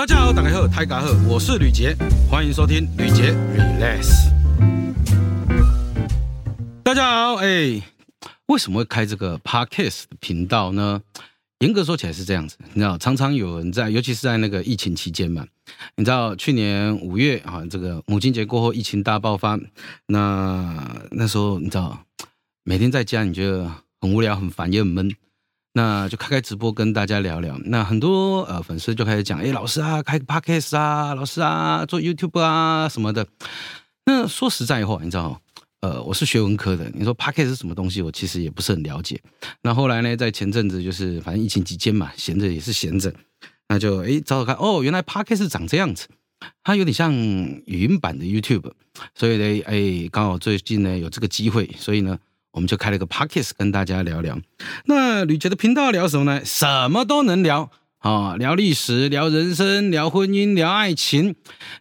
大家好，大家好，泰嘎后，我是吕杰，欢迎收听吕杰 Relax。大家好，哎，为什么会开这个 Podcast 频道呢？严格说起来是这样子，你知道，常常有人在，尤其是在那个疫情期间嘛，你知道，去年五月啊，这个母亲节过后，疫情大爆发，那那时候你知道，每天在家你觉得很无聊、很烦也很闷。那就开开直播跟大家聊聊。那很多呃粉丝就开始讲，哎，老师啊，开个 podcast 啊，老师啊，做 YouTube 啊什么的。那说实在话，你知道，呃，我是学文科的，你说 podcast 是什么东西，我其实也不是很了解。那后来呢，在前阵子就是反正疫情期间嘛，闲着也是闲着，那就哎找找看，哦，原来 podcast 长这样子，它有点像语音版的 YouTube，所以呢，哎，刚好最近呢有这个机会，所以呢。我们就开了个 podcast 跟大家聊聊。那吕杰的频道聊什么呢？什么都能聊啊，聊历史，聊人生，聊婚姻，聊爱情。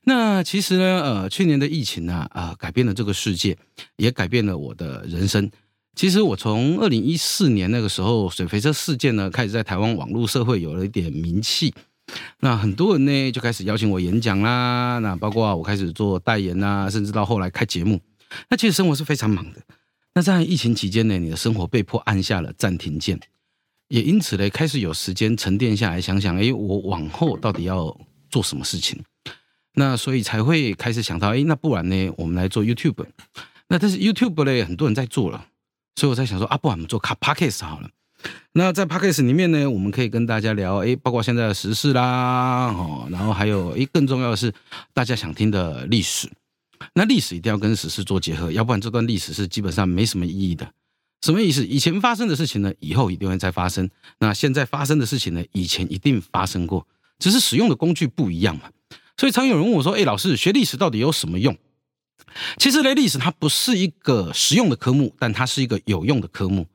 那其实呢，呃，去年的疫情呢，啊，改变了这个世界，也改变了我的人生。其实我从二零一四年那个时候水肥车事件呢，开始在台湾网络社会有了一点名气。那很多人呢就开始邀请我演讲啦，那包括我开始做代言啊，甚至到后来开节目。那其实生活是非常忙的。那在疫情期间呢，你的生活被迫按下了暂停键，也因此呢，开始有时间沉淀下来，想想，哎，我往后到底要做什么事情？那所以才会开始想到，哎，那不然呢，我们来做 YouTube。那但是 YouTube 呢，很多人在做了，所以我在想说，啊，不然我们做卡 Podcast 好了。那在 Podcast 里面呢，我们可以跟大家聊，哎，包括现在的时事啦，哦，然后还有，哎，更重要的是，大家想听的历史。那历史一定要跟史事做结合，要不然这段历史是基本上没什么意义的。什么意思？以前发生的事情呢，以后一定会再发生；那现在发生的事情呢，以前一定发生过，只是使用的工具不一样嘛。所以常有人问我说：“哎，老师，学历史到底有什么用？”其实呢，历史它不是一个实用的科目，但它是一个有用的科目。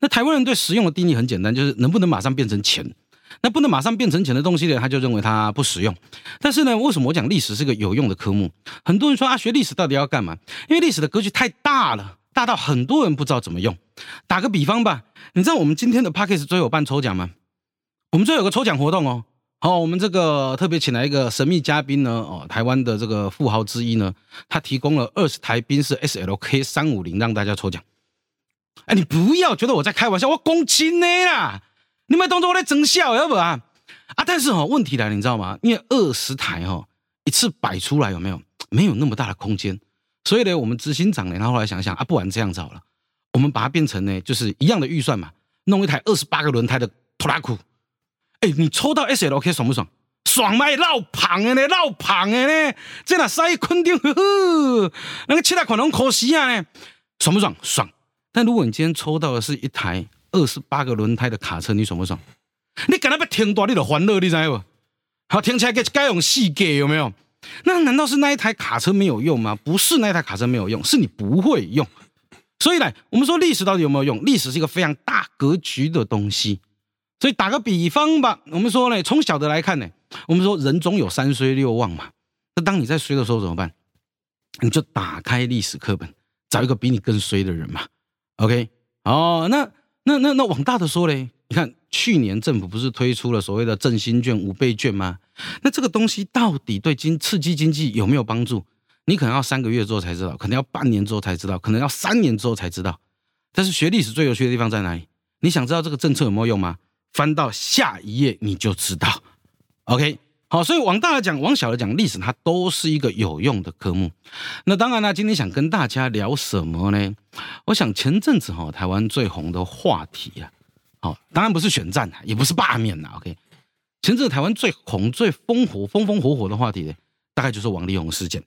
那台湾人对实用的定义很简单，就是能不能马上变成钱。那不能马上变成钱的东西呢，他就认为它不实用。但是呢，为什么我讲历史是个有用的科目？很多人说啊，学历史到底要干嘛？因为历史的格局太大了，大到很多人不知道怎么用。打个比方吧，你知道我们今天的 p a c k a g e 最后办抽奖吗？我们最有个抽奖活动哦。好，我们这个特别请来一个神秘嘉宾呢，哦，台湾的这个富豪之一呢，他提供了二十台宾士 SLK 三五零让大家抽奖。哎，你不要觉得我在开玩笑，我公斤的啦。你们当作我在争笑，要不啊？啊，但是哈，问题来了，你知道吗？因为二十台哈一次摆出来有没有？没有那么大的空间，所以呢，我们执行长呢，他后来想想啊，不然这样子好了，我们把它变成呢，就是一样的预算嘛，弄一台二十八个轮胎的拖拉库。哎，你抽到 S L K 爽不爽？爽吗？老胖的呢，老胖的呢，在那塞肯定呵呵，那个其他款拢可惜啊呢，爽不爽？爽。但如果你今天抽到的是一台。二十八个轮胎的卡车，你爽不爽？你敢那要停多，你就欢乐，你知不？好，停起来该该用细给有没有？那难道是那一台卡车没有用吗？不是那一台卡车没有用，是你不会用。所以呢，我们说历史到底有没有用？历史是一个非常大格局的东西。所以打个比方吧，我们说呢，从小的来看呢，我们说人总有三衰六旺嘛。那当你在衰的时候怎么办？你就打开历史课本，找一个比你更衰的人嘛。OK，哦，那。那那那往大的说嘞，你看去年政府不是推出了所谓的振兴券、五倍券吗？那这个东西到底对经刺激经济有没有帮助？你可能要三个月之后才知道，可能要半年之后才知道，可能要三年之后才知道。但是学历史最有趣的地方在哪里？你想知道这个政策有没有用吗？翻到下一页你就知道。OK。好，所以往大了讲，往小了讲，历史它都是一个有用的科目。那当然呢，今天想跟大家聊什么呢？我想前阵子哈，台湾最红的话题啊，好，当然不是选战也不是罢免呐。OK，前阵子台湾最红、最风火、风风火火的话题呢，大概就是王力宏事件。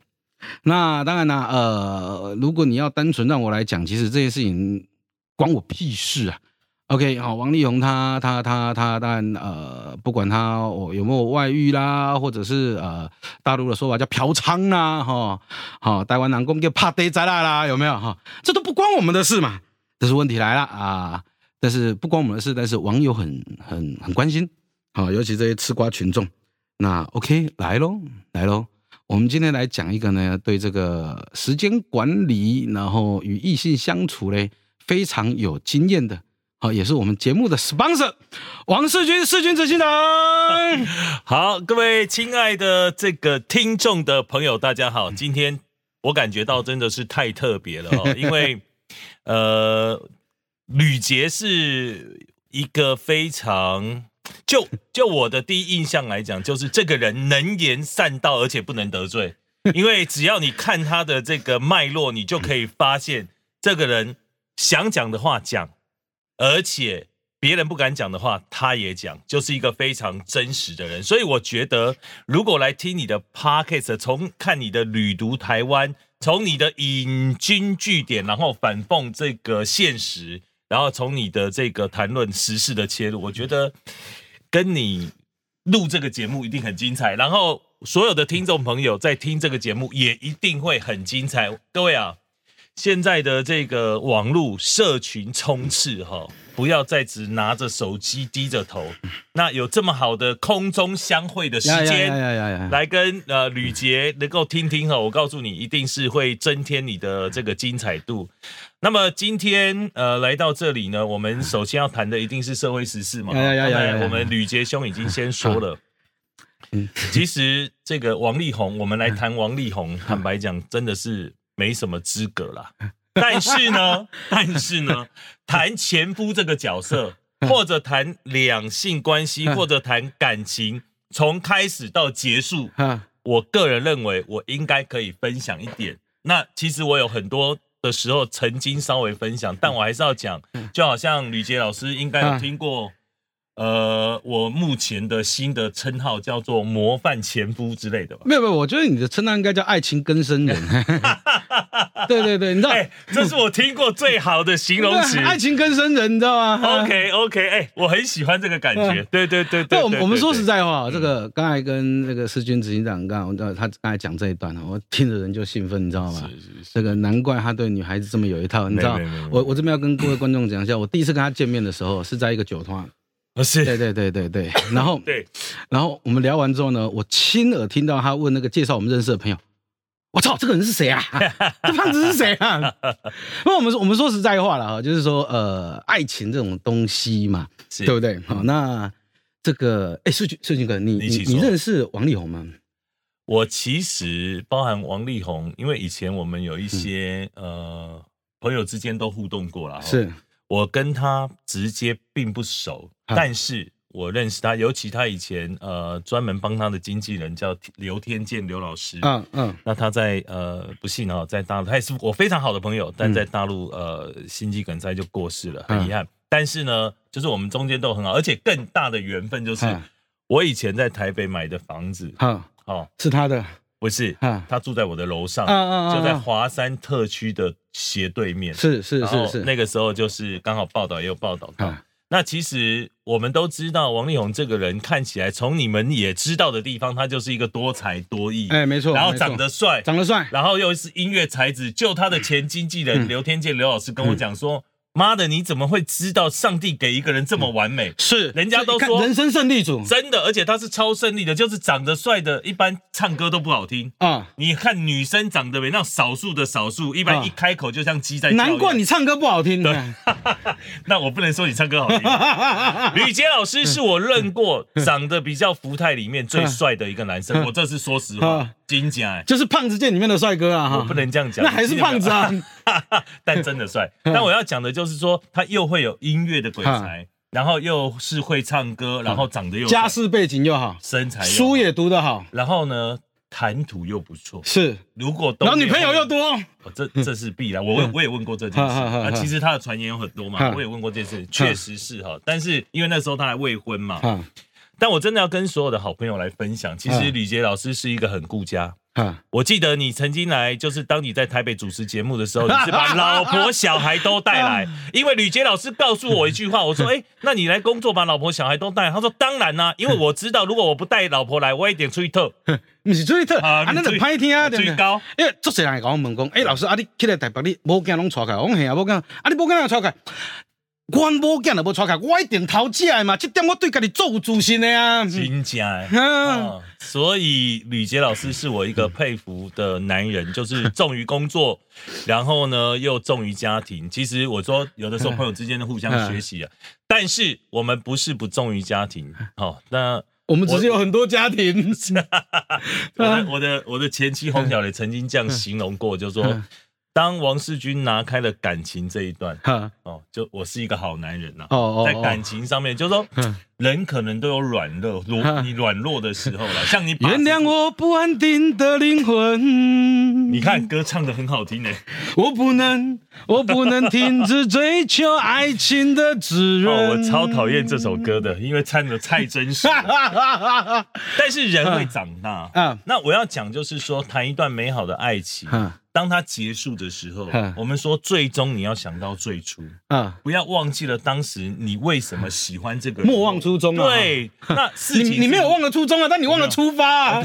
那当然呢，呃，如果你要单纯让我来讲，其实这件事情关我屁事啊。OK，好，王力宏他他他他当然呃，不管他我有没有外遇啦，或者是呃大陆的说法叫嫖娼啦，哈，好，台湾男工叫怕呆仔啦啦，有没有哈？这都不关我们的事嘛。但是问题来了啊，但是不关我们的事，但是网友很很很关心，好，尤其这些吃瓜群众。那 OK，来喽，来喽，我们今天来讲一个呢，对这个时间管理，然后与异性相处嘞非常有经验的。好，也是我们节目的 sponsor，王世军，世军执行长。好，各位亲爱的这个听众的朋友，大家好。今天我感觉到真的是太特别了哦，因为 呃，吕杰是一个非常就就我的第一印象来讲，就是这个人能言善道，而且不能得罪。因为只要你看他的这个脉络，你就可以发现这个人想讲的话讲，而且别人不敢讲的话他也讲，就是一个非常真实的人。所以我觉得，如果来听你的 podcast，从看你的旅读台湾，从你的引经据典，然后反讽这个现实，然后从你的这个谈论时事的切入，我觉得跟你录这个节目一定很精彩。然后。所有的听众朋友在听这个节目也一定会很精彩。各位啊，现在的这个网络社群充斥哈，不要再只拿着手机低着头。那有这么好的空中相会的时间，来跟呃吕杰能够听听哈，我告诉你，一定是会增添你的这个精彩度。那么今天呃来到这里呢，我们首先要谈的一定是社会时事嘛。我们吕杰兄已经先说了。嗯，其实这个王力宏，我们来谈王力宏，坦白讲，真的是没什么资格啦。但是呢，但是呢，谈前夫这个角色，或者谈两性关系，或者谈感情，从开始到结束，我个人认为，我应该可以分享一点。那其实我有很多的时候曾经稍微分享，但我还是要讲，就好像吕杰老师应该有听过。呃，我目前的新的称号叫做模范前夫之类的吧？没有没有，我觉得你的称号应该叫爱情更生人。对对对，你知道，这是我听过最好的形容词，爱情更生人，你知道吗？OK OK，哎，我很喜欢这个感觉。对对对对，我们我们说实在话，这个刚才跟那个世军执行长刚刚他刚才讲这一段我听着人就兴奋，你知道吗？这个难怪他对女孩子这么有一套，你知道？我我这边要跟各位观众讲一下，我第一次跟他见面的时候是在一个酒团。是，对对对对对，然后 对，然后我们聊完之后呢，我亲耳听到他问那个介绍我们认识的朋友，我操，这个人是谁啊？这胖子是谁啊？因为我们我们说实在话了哈，就是说呃，爱情这种东西嘛，对不对？好，那这个哎，世军世军哥，你你你认识王力宏吗？我其实包含王力宏，因为以前我们有一些呃朋友之间都互动过了，是。我跟他直接并不熟，但是我认识他，尤其他以前呃专门帮他的经纪人叫刘天健刘老师，嗯嗯，那他在呃不幸啊在大陆，他也是我非常好的朋友，但在大陆呃心肌梗塞就过世了，很遗憾。但是呢，就是我们中间都很好，而且更大的缘分就是我以前在台北买的房子，嗯，哦，是他的。不是，他住在我的楼上，就在华山特区的斜对面。是是是是，那个时候就是刚好报道也有报道到。那其实我们都知道，王力宏这个人看起来，从你们也知道的地方，他就是一个多才多艺。哎，没错。然后长得帅，长得帅，然后又是音乐才子。就他的前经纪人刘天健刘老师跟我讲说。妈的，你怎么会知道上帝给一个人这么完美？是，人家都说人生胜利组，真的，而且他是超胜利的，就是长得帅的，一般唱歌都不好听啊。你看女生长得美，那少数的少数，一般一开口就像鸡在叫。难怪你唱歌不好听。对，那我不能说你唱歌好听。吕杰老师是我认过长得比较福泰里面最帅的一个男生，我这是说实话。金甲就是胖子界里面的帅哥啊！我不能这样讲，那还是胖子啊，但真的帅。但我要讲的就是说，他又会有音乐的鬼才，然后又是会唱歌，然后长得又家世背景又好，身材书也读得好，然后呢，谈吐又不错。是，如果然后女朋友又多，这这是必然。我问，我也问过这件事啊。其实他的传言有很多嘛，我也问过这件事，确实是哈。但是因为那时候他还未婚嘛。但我真的要跟所有的好朋友来分享，其实吕杰老师是一个很顾家。我记得你曾经来，就是当你在台北主持节目的时候，你是把老婆小孩都带来。因为吕杰老师告诉我一句话，我说：“ 哎，那你来工作把老婆小孩都带。”他说：“当然啦，因为我知道，如果我不带老婆来，我一点出去特，不是出去特啊，那就拍天啊，最高。因为做人来讲，我问讲，哎，老师啊，你起来台北，你无惊拢错开？我讲嘿啊，无惊，啊，你无惊啊，错开。我某囝都无出来，我一定头起来嘛，这点我对家己做有自信的啊。真假？嗯哦，所以吕杰老师是我一个佩服的男人，就是 重于工作，然后呢又重于家庭。其实我说有的时候朋友之间的互相学习啊，但是我们不是不重于家庭。好，那我们只是有很多家庭，我的我的我的前妻洪小磊曾经这样形容过，就说当王世军拿开了感情这一段，哈。哦，就我是一个好男人呐、哦哦，在感情上面，就是说嗯人可能都有软弱弱嗯你软弱的时候了，像你原谅我不安定的灵魂。你看歌唱的很好听呢。我不能，我不能停止追求爱情的滋润。哦，我超讨厌这首歌的，因为唱的太真实 但是人会长大啊那我要讲就是说，谈一段美好的爱情，哈当它结束的时候嗯，我们说最终你要想到最初，啊！不要忘记了当时你为什么喜欢这个人。莫忘初衷啊！，对，那 事情你你没有忘了初衷啊，但你忘了出发啊！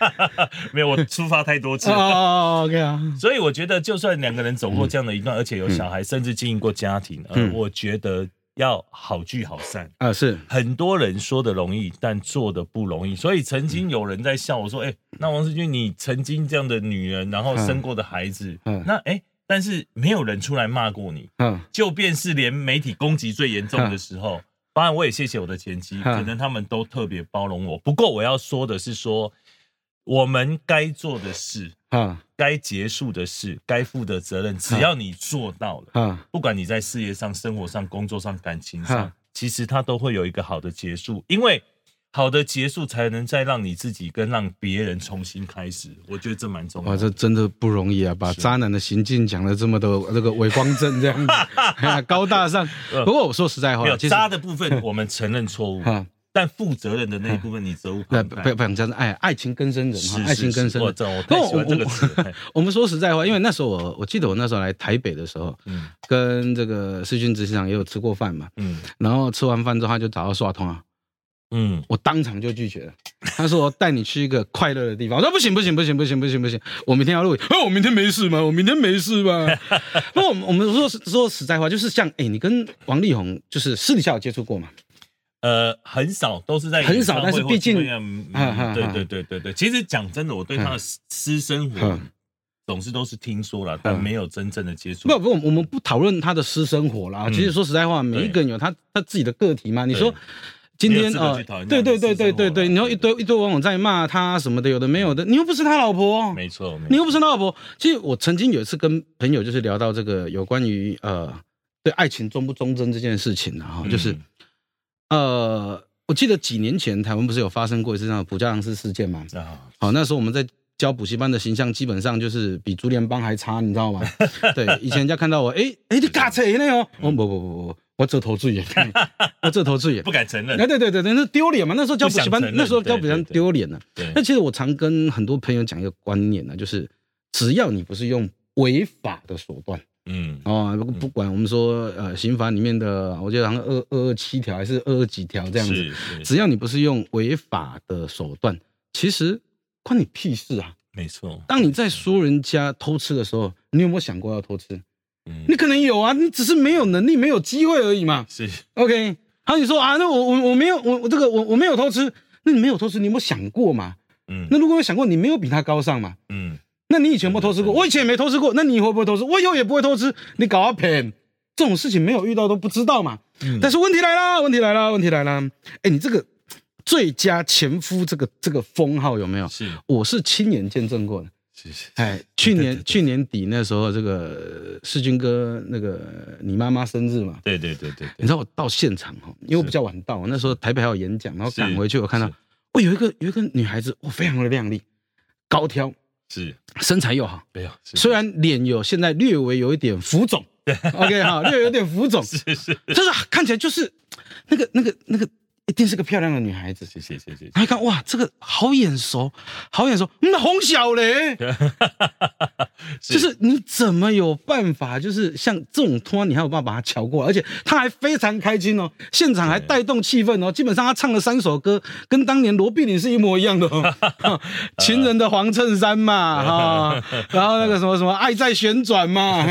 没有，我出发太多次了。哦，OK 啊，所以我觉得，就算两个人走过这样的一段，而且有小孩，甚至经营过家庭，呃，嗯我觉得要好聚好散。啊是，很多人说的容易，但做的不容易。所以曾经有人在笑我说：“哎、那王世军，你曾经这样的女人，然后生过的孩子，嗯那哎、但是没有人出来骂过你，嗯就便是连媒体攻击最严重的时候，当然我也谢谢我的前妻，嗯可能他们都特别包容我。不过我要说的是说，我们该做的事。”啊该结束的事，该负的责任，只要你做到了，啊不管你在事业上、生活上、工作上、感情上，其实它都会有一个好的结束，因为好的结束才能再让你自己跟让别人重新开始。我觉得这蛮重要哇，的。这真的不容易啊！把渣男的行径讲的这么的这个伟光正这样子，哎呀高大上。不过我说实在话渣的部分，我们承认错误，啊，但负责任的那一部分，你责无不不旁贷。不想这样子，哎，爱情更深人哈，是爱情更深我生人。这我太喜欢这个词 我们说实在话，因为那时候我我记得我那时候来台北的时候，嗯跟这个世军执行长也有吃过饭嘛，嗯然后吃完饭之后他就找到刷通啊，嗯，我当场就拒绝了。他说我带你去一个快乐的地方，我说不行不行不行不行不行不行，我明天要录影。哦，我明天没事吗？我明天没事吗？不过我们我们说说实在话，就是像哎，你跟王力宏就是私底下有接触过吗？呃，很少都是在很少但是毕竟对对对对对。其实讲真的，我对他的私私生活嗯总是都是听说了，但嗯没有真正的接触。不不，我们不讨论他的私生活啦。嗯其实说实在话，每一个人有他他自己的个体嘛。你说对今天没有资格呃去讨论，对对对对对对，啦你说一堆一堆网友在骂他什么的，有的没有的，你又不是他老婆，没错，没你又不是他老婆。其实我曾经有一次跟朋友就是聊到这个有关于呃对爱情忠不忠贞这件事情的哈，就是嗯呃，我记得几年前台湾不是有发生过一次这样的普加郎斯事件嘛？啊，好，那时候我们在教补习班的形象，基本上就是比竹联帮还差，你知道吗？对，以前人家看到我，哎哎，你嘎车呢哦，我不不不不不，我这头最眼，我这头最 眼不。敢承认哎，。对对对对，那丢脸嘛！那时候教补习班不想承，认那时候教补习班丢脸了。对那其实我常跟很多朋友讲一个观念呢，就是只要你不是用违法的手段嗯哦，不不管我们说呃刑法里面的，我觉得好像二二二七条还是二二几条这样子，是是，只要你不是用违法的手段，其实关你屁事啊！没错。当你在说人家偷吃的时候，你有没有想过要偷吃？嗯你可能有啊，你只是没有能力、没有机会而已嘛。是 OK，好，你说啊，那我我我没有我我这个我我没有偷吃，那你没有偷吃，你有没有想过嘛？嗯那如果有想过，你没有比他高尚嘛？嗯那你以前有没有偷吃过？我以前也没偷吃过，那你以后不会偷吃？我以后也不会偷吃，你搞啊骗，这种事情没有遇到都不知道嘛。嗯但是问题来了，问题来了，问题来了，哎，你这个最佳前夫这个这个封号有没有？是我是亲眼见证过的。是是，哎，去对对年去年底那时候，这个世军哥那个你妈妈生日嘛，对对对对对，你知道我到现场哈，因为我比较晚到，我那时候台北还有演讲，然后赶回去，我看到是。哦，有一个有一个女孩子，哇，非常的靓丽，高挑，是。身材又好，没有，虽然脸有现在略微有一点浮肿，OK 哈，略有点浮肿，是是，就是看起来就是那个那个那个一定是个漂亮的女孩子。谢谢谢谢，他一看哇，这个好眼熟，好眼熟，那洪小雷，就是你怎么有办法，就是像这种托，你还有办法把他瞧过来，而且他还非常开心哦，现场还带动气氛哦。基本上他唱了三首歌，跟当年罗碧玲是一模一样的哦。情人的黄衬衫嘛，哈，然后那个什么什么爱在旋转嘛，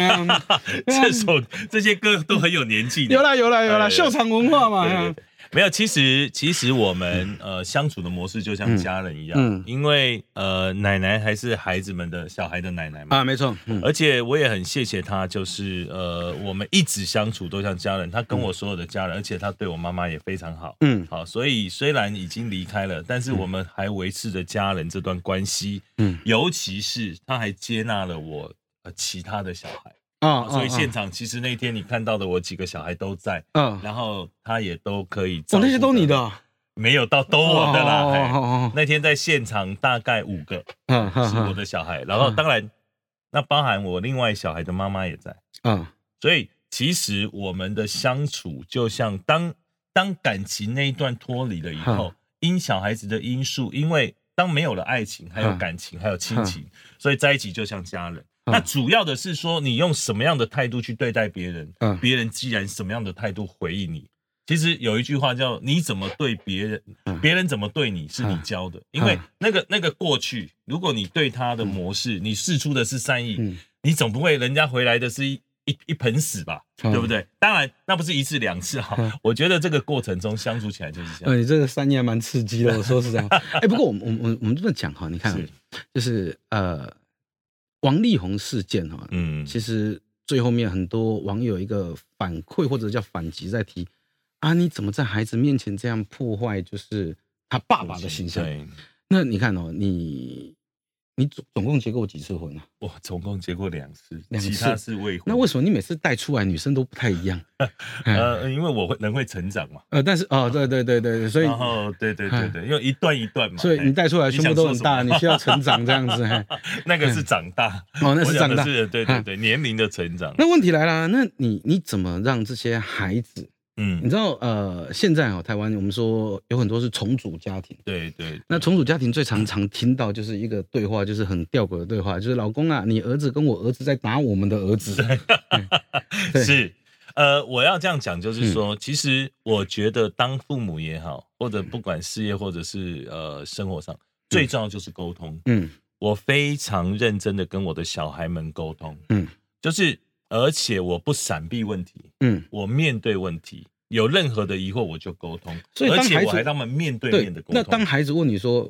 这首这些歌都很有年纪。有啦有啦有啦，秀场文化嘛。没有，其实其实我们呃相处的模式就像家人一样，嗯，因为呃奶奶还是孩子们的小孩的奶奶嘛，啊，没错，而且我也很谢谢她，就是呃我们一直相处都像家人，她跟我所有的家人，而且她对我妈妈也非常好，嗯，好，所以虽然已经离开了，但是我们还维持着家人这段关系，嗯，尤其是她还接纳了我呃其他的小孩。啊，所以现场其实那天你看到的我几个小孩都在，嗯，然后他也都可以。哦，那些都你的？没有到都我的啦。哦那天在现场大概五个，嗯，是我的小孩。然后当然，那包含我另外小孩的妈妈也在。嗯，所以其实我们的相处就像当当感情那一段脱离了以后，因小孩子的因素，因为当没有了爱情，还有感情，还有亲情，所以在一起就像家人。那主要的是说，你用什么样的态度去对待别人，别人既然什么样的态度回应你。其实有一句话叫“你怎么对别人，别人怎么对你是你教的”。因为那个那个过去，如果你对他的模式，你试出的是善意，你总不会人家回来的是一一一盆屎吧？对不对？当然，那不是一次两次哈。我觉得这个过程中相处起来就是这样。你这个善意还蛮刺激的，我说是这样。哎，不过我们我们我们这么讲哈，你看，就是呃。王力宏事件哈，嗯，其实最后面很多网友一个反馈或者叫反击在提啊，你怎么在孩子面前这样破坏就是他爸爸的形象？那你看哦，你。你总总共结过几次婚啊？我总共结过两次，其他是未婚。那为什么你每次带出来女生都不太一样？呃，因为我会人会成长嘛。呃，但是哦，对对对对，所以然后对对对对，因为一段一段嘛。所以你带出来胸部都很大，你需要成长这样子。那个是长大哦，那是长大，是，对对对，年龄的成长。那问题来了，那你你怎么让这些孩子？嗯，你知道呃，现在哦，台湾我们说有很多是重组家庭，对对。那重组家庭最常常听到就是一个对话，就是很吊诡的对话，就是老公啊，你儿子跟我儿子在打我们的儿子。是，呃，我要这样讲，就是说，其实我觉得当父母也好，或者不管事业或者是呃生活上，最重要就是沟通。嗯，我非常认真的跟我的小孩们沟通。嗯，就是。而且我不闪避问题，嗯，我面对问题，有任何的疑惑我就沟通，所以而且我还他们面对面的沟通。那当孩子问你说：“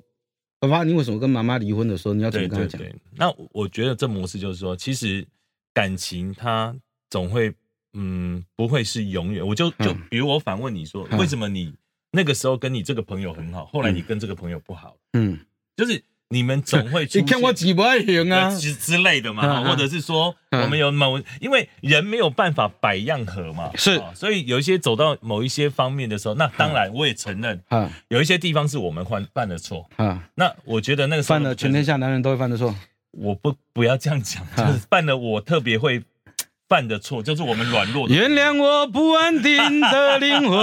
爸爸，你为什么跟妈妈离婚的时候，你要怎么跟他讲？”那我觉得这模式就是说，其实感情它总会，嗯，不会是永远。我就就比如我反问你说：“为什么你那个时候跟你这个朋友很好，后来你跟这个朋友不好？”嗯，就是。你们总会你看我几不爱行啊。之之类的嘛，或者是说我们有某，因为人没有办法百样和嘛，是，所以有一些走到某一些方面的时候，那当然我也承认，啊，有一些地方是我们犯犯的错，啊，那我觉得那个犯了全天下男人都会犯的错，我不不要这样讲，就是犯了我特别会。犯的错就是我们软弱。原谅我不安定的灵魂。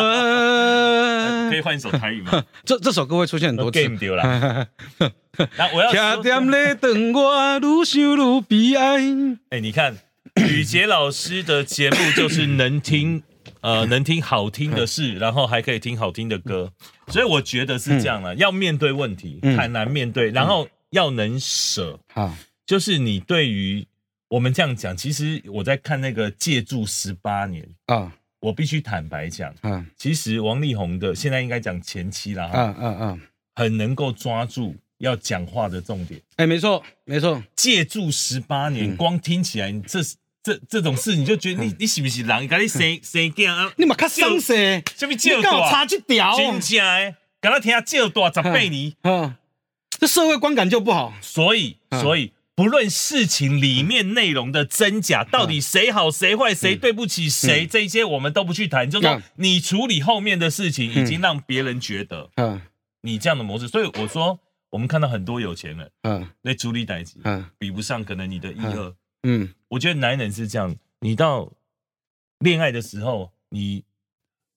可以换一首台语吗？这这首歌会出现很多次。game 丢了。那我要说。哎，你看雨杰老师的节目就是能听呃能听好听的事，然后还可以听好听的歌，所以我觉得是这样了。要面对问题，坦然面对，然后要能舍。啊，就是你对于。我们这样讲，其实我在看那个借住十八年啊，我必须坦白讲，嗯，其实王力宏的现在应该讲前期了，嗯嗯嗯，很能够抓住要讲话的重点，哎，没错没错，借住十八年，光听起来这这这种事，你就觉得你你是不是人？赶紧生生囝啊？你嘛较生势，什么借大？差一条，真正的，刚刚听下借大十八年，嗯，这社会观感就不好，所以所以。不论事情里面内容的真假，到底谁好谁坏，谁对不起谁，这些我们都不去谈。就说你处理后面的事情，已经让别人觉得，嗯，你这样的模式。所以我说，我们看到很多有钱人，嗯，那处理代级，嗯，比不上可能你的一二，嗯，我觉得男人是这样，你到恋爱的时候，你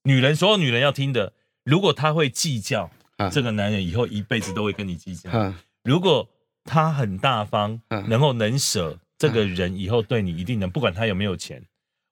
女人所有女人要听的，如果他会计较，这个男人以后一辈子都会跟你计较。如果他很大方，然后能舍，这个人以后对你一定能，不管他有没有钱。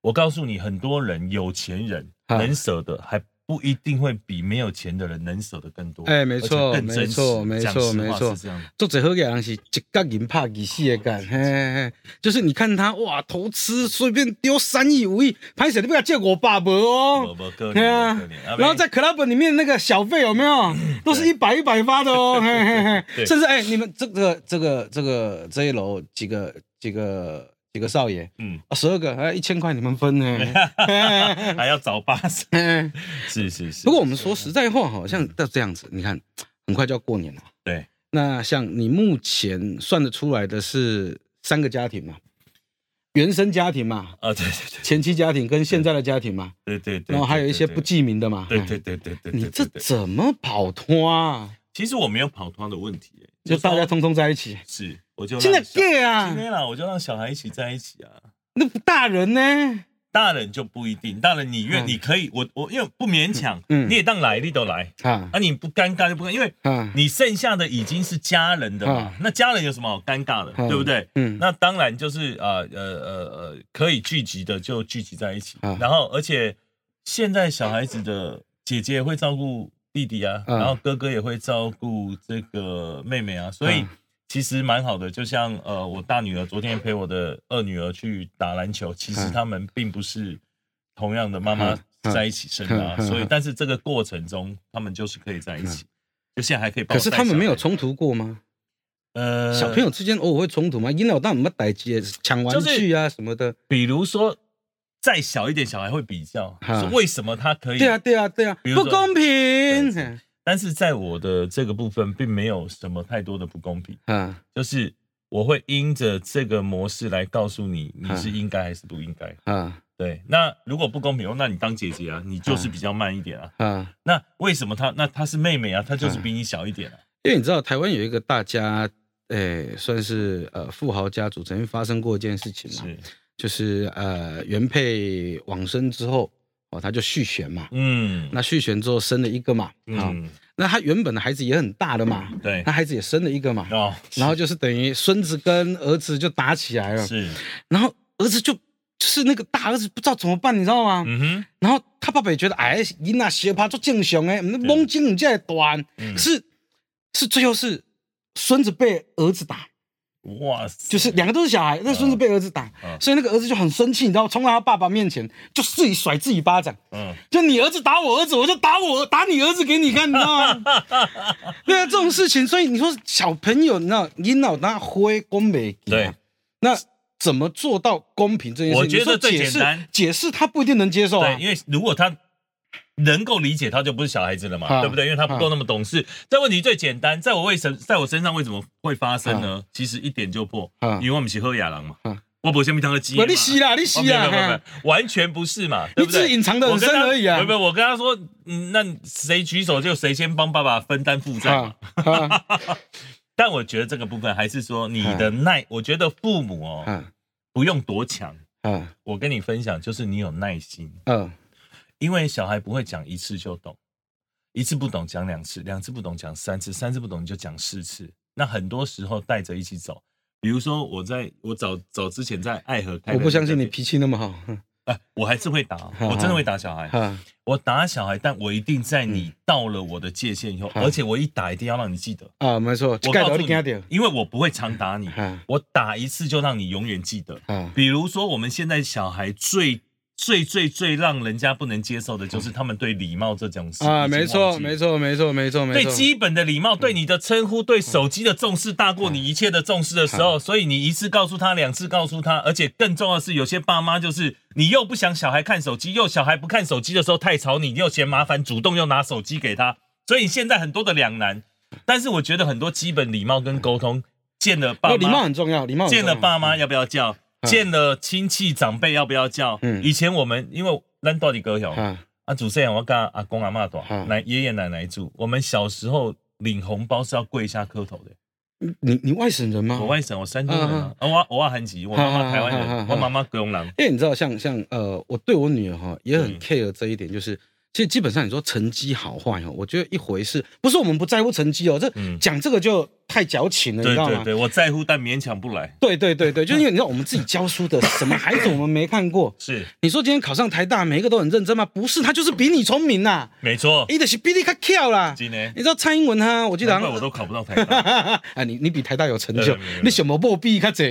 我告诉你，很多人有钱人啊能舍得，还不一定会比没有钱的人能舍得更多。哎没错没错没错没错是这样的。做最好嘅人是一角银拍二死的干，嘿嘿嘿，就是你看他哇，投资随便丢三亿五亿，拍谁都不要借我爸爸哦。对啊。然后在 club 里面那个小费有没有，都是一百一百发的哦，嘿嘿嘿，甚至哎，你们这个这个这个这一楼几个几个几个少爷嗯，啊，十二个，哎，一千块你们分呢。还要找八十，嘿 是是是。不过我们说实在话，好像到这样子，你看，很快就要过年了。对，那像你目前算得出来的是三个家庭嘛，原生家庭嘛，啊，对对对前妻家庭跟现在的家庭嘛，对对然后还有一些不记名的嘛。对。哎对对对对对，你这怎么跑脱啊？其实我没有跑团的问题，就大家说通通在一起。是，我就现在 gay 啊。今啊，天啦，我就让小孩一起在一起啊。那大人呢？大人就不一定，大人你愿嗯。你可以，我我因为不勉强，嗯你也当来，你都来啊啊，你不尴尬就不尴尬，因为啊，你剩下的已经是家人的嘛嗯，那家人有什么好尴尬的，嗯对不对？嗯。那当然就是啊呃呃呃，可以聚集的就聚集在一起嗯，然后而且现在小孩子的姐姐也会照顾弟弟啊，嗯然后哥哥也会照顾这个妹妹啊，所以嗯其实蛮好的。就像呃，我大女儿昨天陪我的二女儿去打篮球，其实嗯他们并不是同样的妈妈在一起生的啊，所以但是这个过程中他们就是可以在一起，就现在还可以帮可是他们没有冲突过吗？呃小朋友之间偶尔会冲突吗？因老大什么逮鸡抢玩具啊什么的。比如说再小一点，小孩会比较，哈说为什么他可以？对啊，对啊，对啊，不公平。但是在我的这个部分，并没有什么太多的不公平，啊就是我会因着这个模式来告诉你，你是应该还是不应该。啊对，那如果不公平，哦那你当姐姐啊，你就是比较慢一点啊。啊！那为什么她？那她是妹妹啊，她就是比你小一点啊。因为你知道台湾有一个大家，诶，算是呃富豪家族，曾经发生过一件事情嘛，是，就是呃原配往生之后，哦，他就续弦嘛。嗯，那续弦之后生了一个嘛，啊、嗯，那他原本的孩子也很大的嘛，对。他，孩子也生了一个嘛，哦，然后就是等于孙子跟儿子就打起来了，是，然后儿子就就是那个大儿子不知道怎么办，你知道吗？嗯哼，然后他爸爸也觉得，哎，你那小怕做正常诶，懵精你这短，嗯。是是最后是孙子被儿子打，哇塞，就是两个都是小孩，那孙子被儿子打，嗯所以那个儿子就很生气，你知道，冲到他爸爸面前就自己甩自己巴掌，嗯，就你儿子打我儿子，我就打我打你儿子给你看，你知道吗？对啊，这种事情，所以你说小朋友，你知道，你脑那灰公美，对，那怎么做到公平这件事？我觉得你说最解释简单。解释他不一定能接受啊。对，。因为如果他能够理解，他就不是小孩子了嘛，啊对不对？因为他不够那么懂事。这问题最简单，在我为什在我身上为什么会发生呢？其实一点就破，嗯因为我们是喝亚郎嘛啊，我不是没当个鸡不，嘛。你洗啦，你哦洗啦，没有没有完全不是嘛，对不对？你只是隐藏的很深而已啊不不，我跟他说，嗯，那谁举手就谁先帮爸爸分担负债 但我觉得这个部分还是说你的耐，我觉得父母哦啊不用多强。啊我跟你分享，就是你有耐心。嗯因为小孩不会讲一次就懂，一次不懂讲两次，两次不懂讲三次，三次不懂你就讲四次。那很多时候带着一起走，比如说我在我早早之前在爱河开，我不相信你脾气那么好。哎、我还是会打，我真的会打小孩。啊我打小孩，但我一定在你到了我的界限以后，嗯而且我一打一定要让你记得。啊，没错，我告诉头你因为我不会常打你，啊我打一次就让你永远记得。啊比如说，我们现在小孩最最最最让人家不能接受的就是他们对礼貌这种事啊，没错没错没错没错没错，对基本的礼貌，对你的称呼，对手机的重视大过你一切的重视的时候，所以你一次告诉他，两次告诉他，而且更重要的是，有些爸妈就是你又不想小孩看手机，又小孩不看手机的时候太吵你，又嫌麻烦，主动又拿手机给他，所以现在很多的两难。但是我觉得很多基本礼貌跟沟通，见了爸妈礼貌，很重要，礼貌见了爸妈要不要叫？嗯见了亲戚长辈要不要叫？嗯以前我们因为咱到底哥有。啊啊，主持人，我跟阿公阿妈短嗯，奶爷爷奶奶住。我们小时候领红包是要跪下磕头的。你你外省人吗？我外省，我山东人啊，啊我我外韩籍，我妈妈台湾人，我妈妈高雄人。因为你知道，像像呃，我对我女儿哈也很嗯 care 这一点，就是其实基本上你说成绩好坏哦，我觉得一回事，不是我们不在乎成绩哦，这嗯讲这个就太矫情了，你知道吗？对对对，我在乎，但勉强不来。对对对对，就是因为你知道我们自己教书的，什么孩子我们没看过。是，你说今天考上台大，每一个都很认真吗？不是，他就是比你聪明呐。没错，一的是比你较巧啦。今年你知道蔡英文哈，我记得我都考不到台大。啊，你你比台大有成就你什么破壁较济？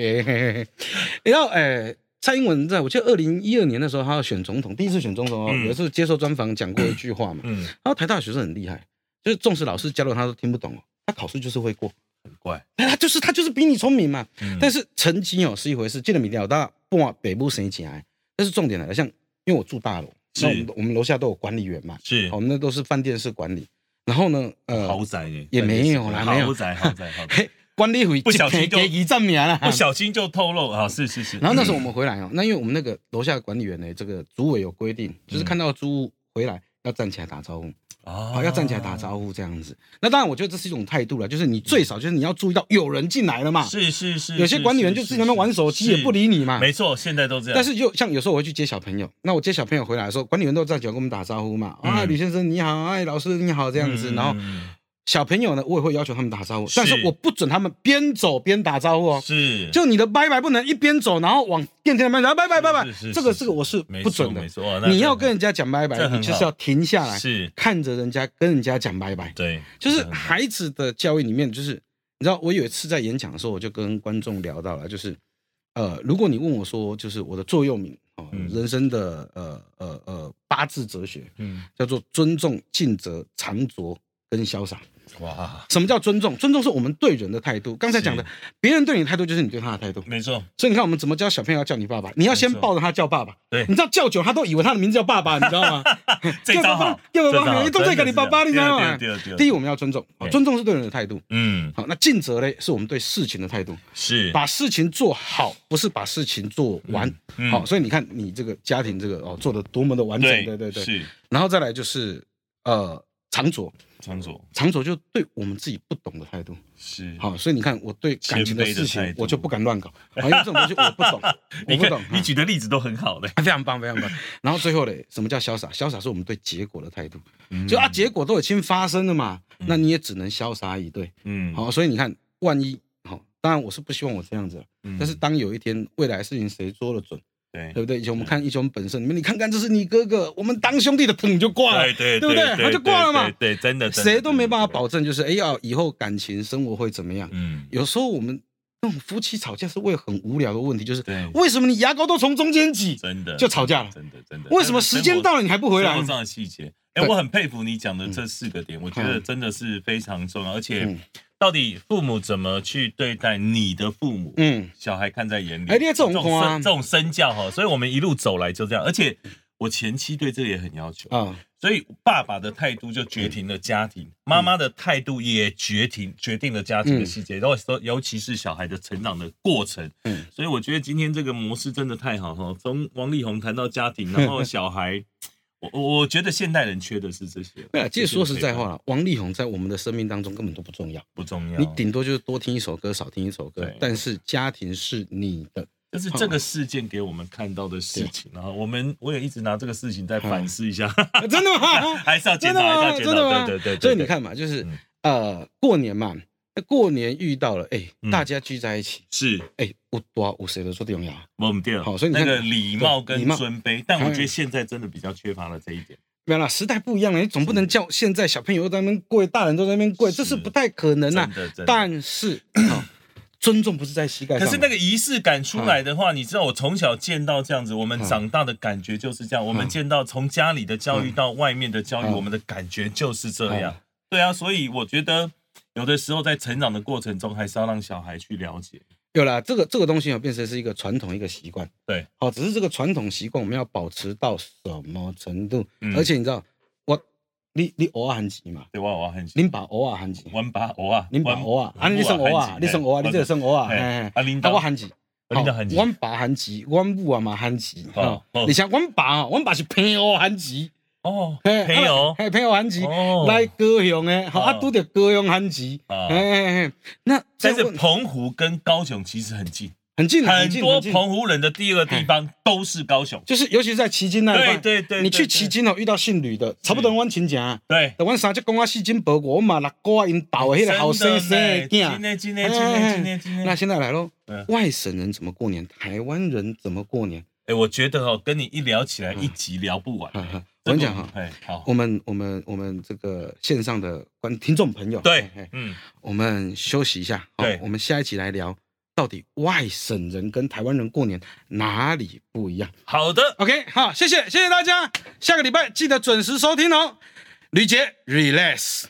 然后诶，蔡英文在我记得二零一二年的时候，他要选总统，第一次选总统哦，嗯有一次接受专访讲过一句话嘛。嗯，然后台大的学生很厉害，就是纵使老师教了他都听不懂哦，他考试就是会过。很怪。他就是他就是比你聪明嘛。嗯但是成绩哦是一回事，进了米调大半北部省起来，但是重点来了，像因为我住大楼，是那我们我们楼下都有管理员嘛，是我们那都是饭店式管理。然后呢，呃，豪宅耶，也没有啦没有豪宅豪宅豪宅，嘿管理费不小心就给一证明了。不小心就透露啊，是是是。然后那时候我们回来哦，那因为我们那个楼下的管理员呢，这个组委有规定，就是看到租屋回来要站起来打招呼，啊好要站起来打招呼这样子。那当然，我觉得这是一种态度了，就是你最少就是你要注意到有人进来了嘛。是是是，有些管理员就自己在那边玩手机，也不理你嘛。没错，现在都这样。但是就像有时候我会去接小朋友，那我接小朋友回来的时候，管理员都站起来跟我们打招呼嘛，啊，嗯吕先生你好，哎，老师你好这样子。嗯然后嗯小朋友呢，我也会要求他们打招呼，是。但是我不准他们边走边打招呼哦。是。就你的拜拜不能一边走，然后往电梯那边，然后拜拜拜。拜这个这个我是不准的。你要跟人家讲拜拜，你就是要停下来，是。看着人家跟人家讲拜拜。对，就是孩子的教育里面，就是你知道，我有一次在演讲的时候，我就跟观众聊到了，就是呃，如果你问我说，就是我的座右铭人生的呃呃呃八字哲学嗯。叫做尊重、尽责、藏拙跟潇洒。哇，什么叫尊重？尊重是我们对人的态度。刚才讲的是，别人对你的态度就是你对他的态度。没错，所以你看，我们怎么教小朋友要叫你爸爸？你要先抱着他叫爸爸。对。你知道叫久，他都以为他的名字叫爸爸，你知道吗？这招好，叫爸爸，这招好。你都在给你爸爸，你知道吗？第一，我们要尊重，尊重是对人的态度。嗯，好，那尽责嘞，是我们对事情的态度，是。把事情做好，不是把事情做完。嗯好，所以你看你这个家庭这个哦做的多么的完整，对对对然后再来就是呃长左，长左长左就对我们自己不懂的态度。是好，所以你看我对感情的事情我就不敢乱搞，好因为这种东西我不懂，我不懂。你举的例子都很好的，非常棒，非常棒。然后最后嘞，什么叫潇洒？潇洒是我们对结果的态度，嗯就啊，结果都已经发生了嘛，那你也只能潇洒以对。嗯好，所以你看，万一好，当然我是不希望我这样子但是当有一天未来的事情谁说了准，对对不对？以前我们看《英雄本色》你们，你看看这是你哥哥，我们当兄弟的疼就挂了，对对对不对？他就挂了嘛，对，真的谁都没办法保证，就是哎呀，以后感情生活会怎么样？嗯，有时候我们那种夫妻吵架是为了很无聊的问题，就是对为什么你牙膏都从中间挤？真的就吵架了真的真的。为什么时间到了你还不回来生活？上的细节，哎，我很佩服你讲的这四个点，我觉得嗯真的是非常重要，而且嗯到底父母怎么去对待你的父母？嗯，小孩看在眼里，哎这种这种身教哈，所以我们一路走来就这样。而且我前妻对这个也很要求，啊，所以爸爸的态度就决定了家庭，妈妈的态度也决定决定了家庭的细节，然后说尤其是小孩的成长的过程。嗯所以我觉得今天这个模式真的太好哈，从王力宏谈到家庭，然后 小孩，我我我觉得现代人缺的是这些。对啊，其实说实在话了，王力宏在我们的生命当中根本都不重要，不重要，你顶多就是多听一首歌，少听一首歌对，但是家庭是你的，就是这个事件给我们看到的事情，然后我们我也一直拿这个事情在反思一下，啊真的吗？还是要检讨，真的吗？还是要检讨？对对对所以你看嘛，就是嗯呃，过年嘛，过年遇到了，哎嗯，大家聚在一起，是哎，我多我谁的说重要？我们掉，好所以那个礼貌跟尊卑，但我觉得现在真的比较缺乏了这一点。没有啦，时代不一样了，你总不能叫现在小朋友在那边跪，大人都在那边跪，这是不太可能啦真。的。但是，尊重不是在膝盖上，可是那个仪式感出来的话，你知道我从小见到这样子，我们嗯长大的感觉就是这样。我们嗯见到从家里的教育到外面的教育，嗯我们的感觉就是这样嗯。对啊，所以我觉得有的时候在成长的过程中，还是要让小孩去了解。有啦，这个这个东西啊，变成是一个传统一个习惯。对，好，只是这个传统习惯我们要保持到什么程度？嗯而且你知道，我你你偶尔很急嘛，对，我偶尔很喜恁爸偶尔含钱，阮爸我啊，恁爸偶尔，啊你算偶尔，你算偶尔，你这个算偶尔，哎，啊，领啊导我很急。领导含钱阮爸含钱，阮母啊嘛含钱。哦吼，哦而且阮爸哦，阮爸是平偶含钱，哦，嘿朋友嘿，配偶含钱哦。来高雄诶，好啊，哦拄着高雄含钱，啊。嘿嘿嘿，那但是澎湖跟高雄其实很近，很近，很很多澎湖人的第二个地方都是高雄。就是尤其是在旗津那一块，对对对你去对旗津哦，遇到姓吕的，差不多阮亲戚啊。对，等阮三只公啊四斤薄果，我嘛六个啊因斗的迄个好生生的今囝。天今天今天今天今天，那现在来喽嗯，外省人怎么过年？台湾人怎么过年？哎，我觉得哦，跟你一聊起来，一集聊不完。我跟你讲哈，哎，好，我们我们我们这个线上的观听众朋友，对嗯，我们休息一下，我们下一集来聊，到底外省人跟台湾人过年哪里不一样。好的，？OK，好，谢谢谢谢大家，下个礼拜记得准时收听哦，吕杰 Relax。